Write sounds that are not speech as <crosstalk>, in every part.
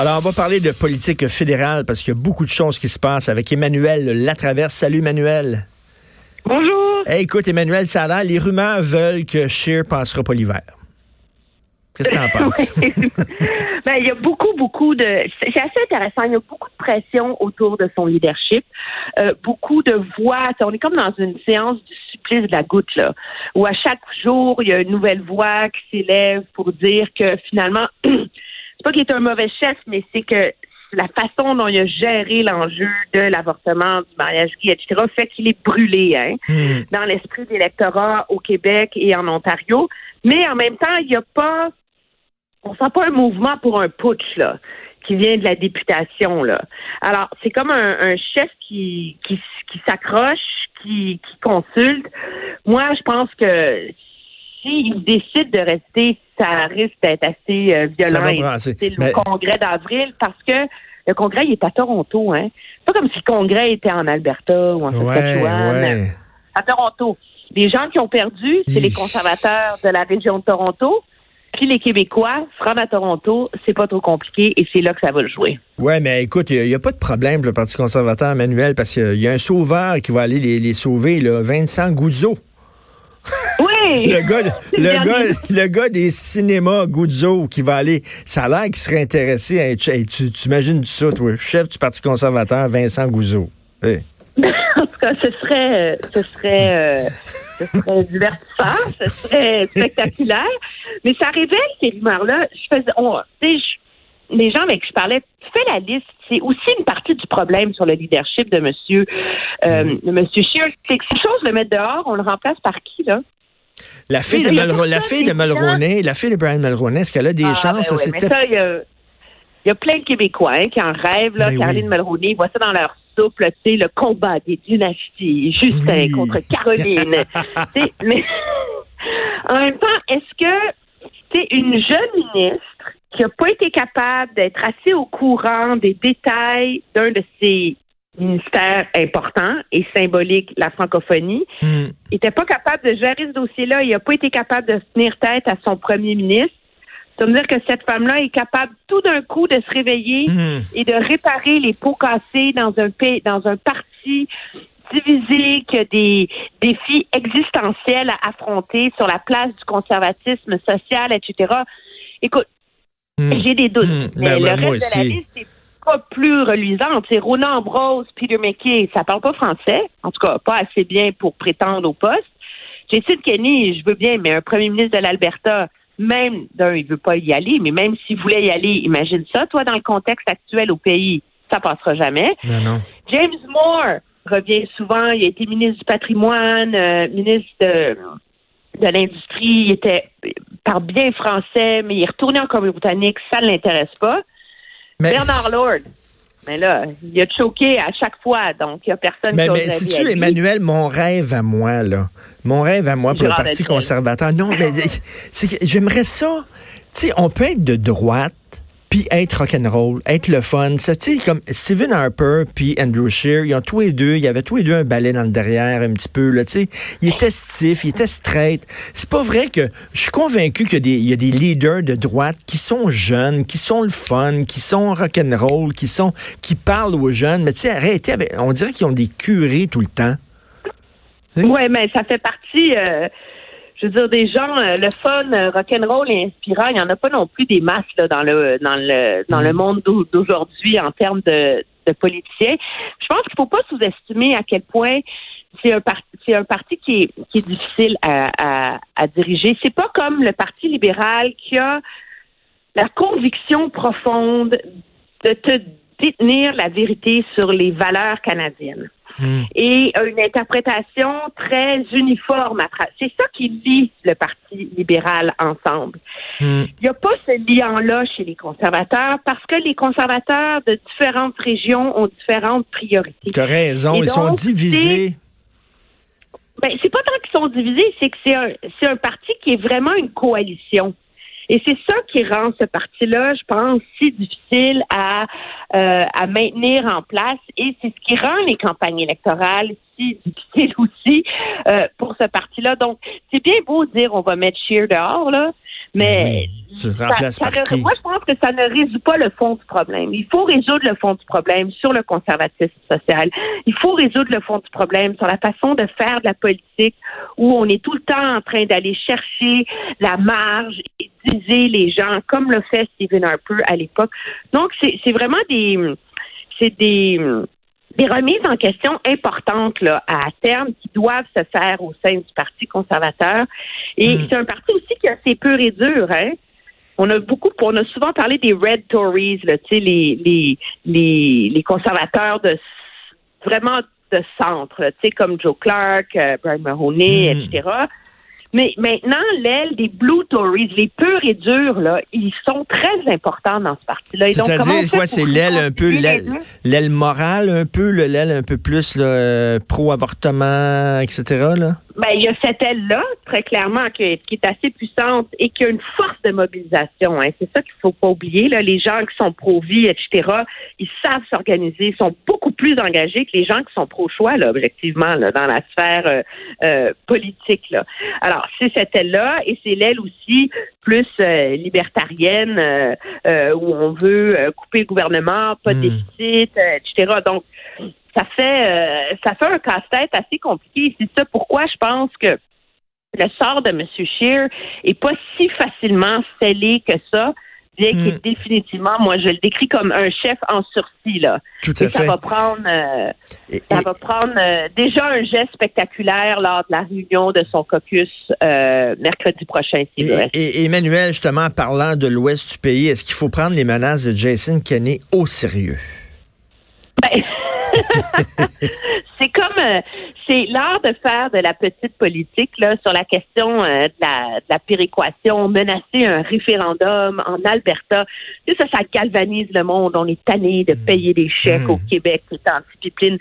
Alors, on va parler de politique fédérale parce qu'il y a beaucoup de choses qui se passent avec Emmanuel Latraverse. Salut, Emmanuel. Bonjour. écoute, Emmanuel, ça a l'air, les rumeurs veulent que Scheer passera pas l'hiver. Qu'est-ce que tu en <laughs> penses? <laughs> ben, il y a beaucoup, beaucoup de. C'est assez intéressant. Il y a beaucoup de pression autour de son leadership. Euh, beaucoup de voix. On est comme dans une séance du supplice de la goutte, là, où à chaque jour, il y a une nouvelle voix qui s'élève pour dire que finalement, <clears throat> c'est pas qu'il est un mauvais chef, mais c'est que la façon dont il a géré l'enjeu de l'avortement, du mariage gay, etc., fait qu'il est brûlé hein, hmm. dans l'esprit des électorats au Québec et en Ontario. Mais en même temps, il n'y a pas on sent pas un mouvement pour un putsch, là, qui vient de la députation, là. Alors, c'est comme un, chef qui, qui, qui s'accroche, qui, qui consulte. Moi, je pense que s'il décide de rester, ça risque d'être assez euh, violent. C'est le congrès d'avril parce que le congrès, il est à Toronto, hein. C'est pas comme si le congrès était en Alberta ou en Saskatchewan. À Toronto. Les gens qui ont perdu, c'est les conservateurs de la région de Toronto. Puis les Québécois se rendent à Toronto, c'est pas trop compliqué et c'est là que ça va le jouer. Ouais, mais écoute, il n'y a, pas de problème le Parti conservateur, Manuel, parce qu'il y a un sauveur qui va aller les, sauver, là, Vincent Goudzo. Oui! le, gars, le, gars, le gars des cinémas Goudzo qui va aller. Ça a l'air qu'il serait intéressé à être. tu, tu imagines ça, toi, chef du Parti conservateur, Vincent Goudzo. <laughs> en tout cas, ce serait, ce serait, euh, ce serait divertissant, ce serait spectaculaire. Mais ça révèle ces rumeurs-là. Je faisais, on, les gens avec qui je parlais, fais la liste. C'est aussi une partie du problème sur le leadership de Monsieur, euh, de Monsieur. C'est que si chose le mettre dehors, on le remplace par qui là? La fille, de, la fille de Mulroney, la fille de Brian Mulroney, est-ce qu'elle a des ah, chances? Ben il y, a plein de Québécois hein, qui en rêvent. Là, ben Caroline Mulroney, voit ça dans leur souple, tu le combat des dynasties, Justin contre Caroline. <laughs> mais <laughs> en même temps, est-ce que c'est une jeune ministre qui n'a pas été capable d'être assez au courant des détails d'un de ses ministères importants et symboliques, la francophonie, n'était hmm. pas capable de gérer ce dossier-là. Il n'a pas été capable de tenir tête à son premier ministre. Ça veut dire que cette femme-là est capable tout d'un coup de se réveiller hmm. et de réparer les pots cassés dans un pays, dans un parti divisé, qui a des défis existentiels à affronter sur la place du conservatisme social, etc. Écoute, hmm. j'ai des doutes, hmm. mais ben, le reste de la liste, c'est pas plus reluisant. C'est Ronan Ambrose, Peter McKay, ça parle pas français, en tout cas pas assez bien pour prétendre au poste. Jason Kenny, je veux bien, mais un premier ministre de l'Alberta, même d'un, il veut pas y aller, mais même s'il voulait y aller, imagine ça, toi, dans le contexte actuel au pays, ça passera jamais. James Moore revient souvent, il a été ministre du patrimoine, euh, ministre de, l'industrie, il était par bien français, mais il est retourné en Colombie-Britannique, ça ne l'intéresse pas. Bernard Lord, mais là, il a choqué à chaque fois, donc il n'y a personne mais, qui Mais si tu, Emmanuel, mon rêve à moi, là, mon rêve à moi pour le Parti conservateur, non, mais j'aimerais ça. Tu sais, on peut être de droite, puis être rock'n'roll, être le fun. Tu sais, comme Stephen Harper puis Andrew Shear, ils ont tous les deux, il y avait tous les deux un balai dans le derrière un petit peu, là, tu sais. Ils étaient stiff, ils étaient straight. C'est pas vrai que, je suis convaincu qu'il y, y, a des leaders de droite qui sont jeunes, qui sont le fun, qui sont rock'n'roll, qui sont, qui parlent aux jeunes, mais tu sais, arrêtez avec, on dirait qu'ils ont des curés tout le temps. Oui, mais ça fait partie, euh, je veux dire, des gens, euh, le fun, euh, rock'n'roll et inspirant, il n'y en a pas non plus des masses là, dans le dans le dans le mm. monde d'aujourd'hui en termes de, de politiciens. Je pense qu'il ne faut pas sous-estimer à quel point c'est un parti c'est un parti qui est qui est difficile à, à, à diriger. C'est pas comme le Parti libéral qui a la conviction profonde de te détenir la vérité sur les valeurs canadiennes. Hmm. et une interprétation très uniforme. C'est ça qui lie le Parti libéral ensemble. Hmm. Il n'y a pas ce lien-là chez les conservateurs parce que les conservateurs de différentes régions ont différentes priorités. Tu as raison, ils sont divisés. Ben, c'est pas tant qu'ils sont divisés, c'est que c'est un, c'est un parti qui est vraiment une coalition. Et c'est ça qui rend ce parti-là, je pense, si difficile à, euh, à maintenir en place. Et c'est ce qui rend les campagnes électorales si difficiles aussi euh, pour ce parti-là. Donc, c'est bien beau de dire on va mettre Shear dehors, là. Mais ça, moi, je pense que ça ne résout pas le fond du problème. Il faut résoudre le fond du problème sur le conservatisme social. Il faut résoudre le fond du problème sur la façon de faire de la politique où on est tout le temps en train d'aller chercher la marge et diviser les gens, comme le fait Stephen Harper à l'époque. Donc, c'est vraiment des, c'est des, des remises en question importantes là, à terme qui doivent se faire au sein du Parti conservateur. Et mm. c'est un parti aussi qui est assez peu et dur. Hein? On a beaucoup, on a souvent parlé des Red Tories, là, les, les, les, les conservateurs de vraiment de centre, comme Joe Clark, euh, Brian Mahoney, mm. etc. Mais maintenant, l'aile des Blue Tories, les purs et durs, là, ils sont très importants dans ce parti-là. C'est-à-dire quoi? C'est l'aile un peu, l'aile morale un peu, l'aile un peu plus euh, pro-avortement, etc. Là? Ben, il y a cette aile-là, très clairement, qui est, assez puissante et qui a une force de mobilisation. Hein. C'est ça qu'il faut pas oublier. Là. Les gens qui sont pro-vie, etc., ils savent s'organiser, ils sont beaucoup plus engagés que les gens qui sont pro-choix, là, objectivement, là, dans la sphère euh, euh, politique. Là. Alors, c'est cette aile-là et c'est l'aile aussi plus euh, libertarienne où on veut couper le gouvernement, pas de hmm. déficit, etc. Donc, ça fait euh, ça fait un casse-tête assez compliqué. C'est ça pourquoi je pense que le sort de M. Scheer est pas si facilement scellé que ça. Bien qu'il hmm. définitivement, moi, je le décris comme un chef en sursis, là. Tout à et ça va prendre, euh, ça va prendre euh, déjà un geste spectaculaire lors de la réunion de son caucus mercredi prochain. Et, et, Emmanuel, justement, parlant de l'ouest du pays, est-ce qu'il faut prendre les menaces de Jason Kenney au sérieux? Ben, <laughs> c'est comme euh, c'est l'art de faire de la petite politique là sur la question euh, de, la, péréquation, menacer un référendum en Alberta. Tu ça, ça galvanise le monde. On est tanné de mm. payer des chèques au mm. Québec, tout anti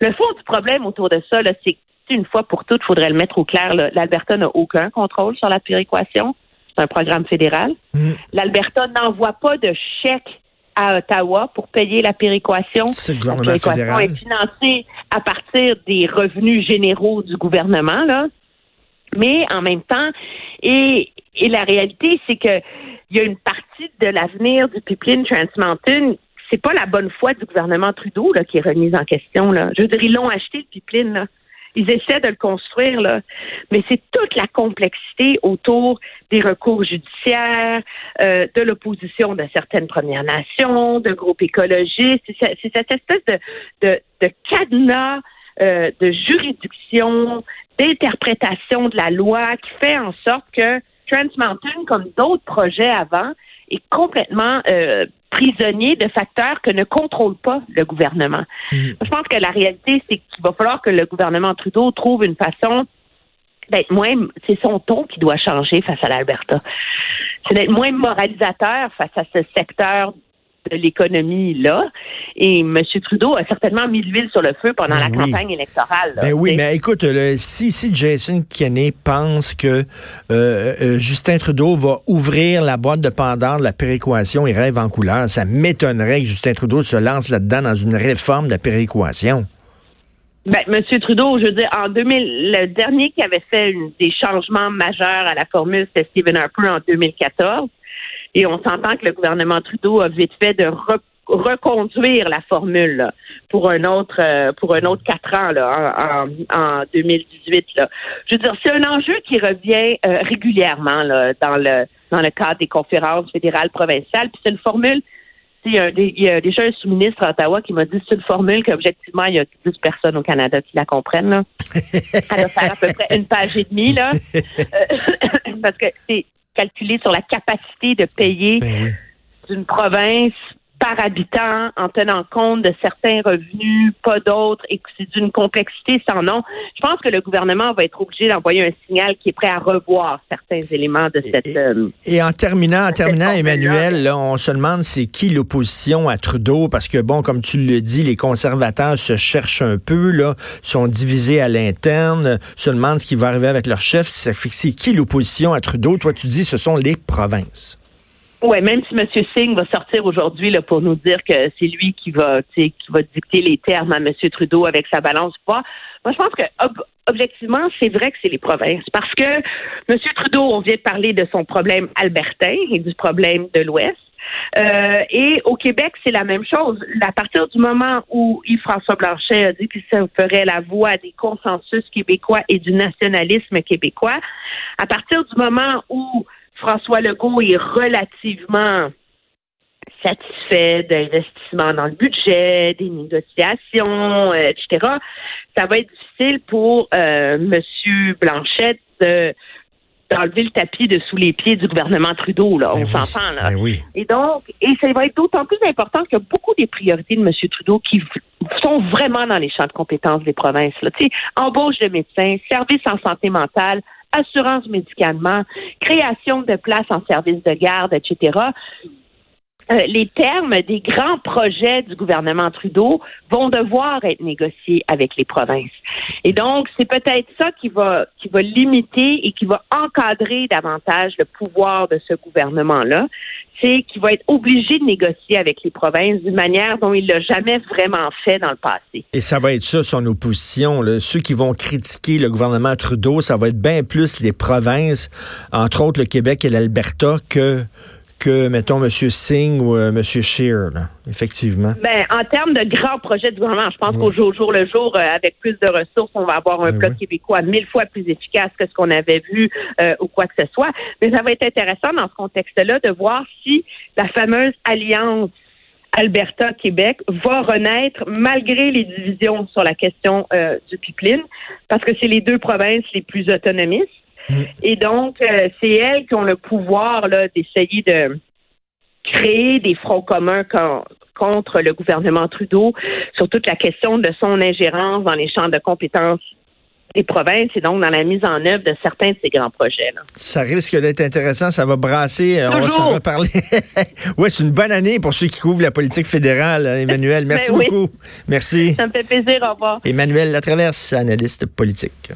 Le fond du problème autour de ça, c'est une fois pour toutes, il faudrait le mettre au clair. L'Alberta n'a aucun contrôle sur la péréquation. C'est un programme fédéral. Mm. L'Alberta n'envoie pas de chèques à Ottawa pour payer la péréquation. C'est le gouvernement la péréquation est financée à partir des revenus généraux du gouvernement, là. Mais en même temps, et, et la réalité, c'est que il y a une partie de l'avenir du pipeline Trans Mountain c'est pas la bonne foi du gouvernement Trudeau là, qui est remise en question. Là. Je veux dire, ils l'ont acheté, le pipeline. Là. Ils essaient de le construire, là. Mais c'est toute la complexité autour des recours judiciaires, euh, de l'opposition de certaines Premières Nations, de groupes écologistes. C'est cette espèce de, de, de cadenas euh, de juridiction, d'interprétation de la loi qui fait en sorte que Trans Mountain, comme d'autres projets avant, est complètement euh, prisonnier de facteurs que ne contrôle pas le gouvernement. Mhm. Je pense que la réalité, c'est qu'il va falloir que le gouvernement Trudeau trouve une façon d'être moins, c'est son ton qui doit changer face à l'Alberta. C'est d'être moins moralisateur face à ce secteur de l'économie là. Et M. Trudeau a certainement mis l'huile sur le feu pendant ben la campagne électorale. ben oui, mais écoute, si, si Jason Kenney pense que euh, euh, Justin Trudeau va ouvrir la boîte de Pandore de la péréquation et rêve en couleur, ça m'étonnerait que Justin Trudeau se lance là-dedans dans une réforme de la péréquation. Ben, Monsieur Trudeau, je veux dire, en 2000, le dernier qui avait fait des changements majeurs à la formule, c'était Stephen Harper en 2014. Et on s'entend que le gouvernement Trudeau a vite fait de reconduire la formule pour un autre euh, pour un autre quatre ans là, en, en, 2018. Là. Je veux dire, c'est un enjeu qui revient euh, régulièrement là, dans le dans le cadre des conférences fédérales provinciales. Puis c'est une formule. Il y, a, il y a déjà un sous-ministre à Ottawa qui m'a dit c'est une formule qu'objectivement, il y a 10 personnes au Canada qui la comprennent. Là. Elle va faire à peu près une page et demie, là. Euh, <coughs> parce que c'est calculé sur la capacité de payer ben d'une province par habitant en tenant compte de certains revenus, pas d'autres, et que c'est d'une complexité sans nom. Je pense que le gouvernement va être obligé d'envoyer un signal qui est prêt à revoir certains éléments de cette. Et, euh, et en terminant, en terminant, Emmanuel, là, on se demande c'est qui l'opposition à Trudeau, parce que bon, comme tu le dis, les conservateurs se cherchent un peu, là, sont divisés à l'interne, se demandent ce qui va arriver avec leur chef. C'est qui l'opposition à Trudeau? Toi, tu dis ce sont les provinces. Oui, même si M. Singh va sortir aujourd'hui là, pour nous dire que c'est lui qui va, qui va dicter les termes à M. Trudeau avec sa balance poids, moi je pense que objectivement, c'est vrai que c'est les provinces. Parce que M. Trudeau, on vient de parler de son problème albertain et du problème de l'Ouest. Euh, et au Québec, c'est la même chose. À partir du moment où Yves-François Blanchet a dit qu'il se ferait la voix des consensus québécois et du nationalisme québécois, à partir du moment où François Legault est relativement satisfait d'investissements dans le budget, des négociations, euh, etc., ça va être difficile pour euh, M. Blanchet de d'enlever le tapis de sous les pieds du gouvernement Trudeau, là. on s'entend, là. oui. Et donc, et ça va être d'autant plus important que beaucoup des priorités de M. Trudeau qui sont vraiment dans les champs de compétences des provinces, là. Tu sais, embauche de médecins, services en santé mentale, assurance médicalement, création de places en services de garde, etc. Euh, les termes des grands projets du gouvernement Trudeau vont devoir être négociés avec les provinces. Et donc, c'est peut-être ça qui va, qui va limiter et qui va encadrer davantage le pouvoir de ce gouvernement-là. C'est qu'il va être obligé de négocier avec les provinces d'une manière dont il l'a jamais vraiment fait dans le passé. Et ça va être ça, son opposition. Là. Ceux qui vont critiquer le gouvernement Trudeau, ça va être bien plus les provinces, entre autres le Québec et l'Alberta, que que, mettons, M. Singh ou euh, M. Scheer, effectivement? Ben, en termes de grands projets de gouvernement, je pense qu'au jour, jour le jour, euh, avec plus de ressources, on va avoir un ben bloc québécois mille fois plus efficace que ce qu'on avait vu euh, ou quoi que ce soit. Mais ça va être intéressant dans ce contexte-là de voir si la fameuse alliance Alberta-Québec va renaître malgré les divisions sur la question du pipeline, parce que c'est les deux provinces les plus autonomistes. Et donc, euh, c'est elles qui ont le pouvoir d'essayer de créer des fronts communs contre le gouvernement Trudeau sur toute la question de son ingérence dans les champs de compétences des provinces et donc dans la mise en œuvre de certains de ces grands projets. Là. Ça risque d'être intéressant, ça va brasser, euh, on va s'en reparler. <laughs> oui, c'est une bonne année pour ceux qui couvrent la politique fédérale, hein, Emmanuel. <laughs> Merci ben beaucoup. Merci. Ça me fait plaisir, au revoir. Emmanuel Latraverse, analyste politique.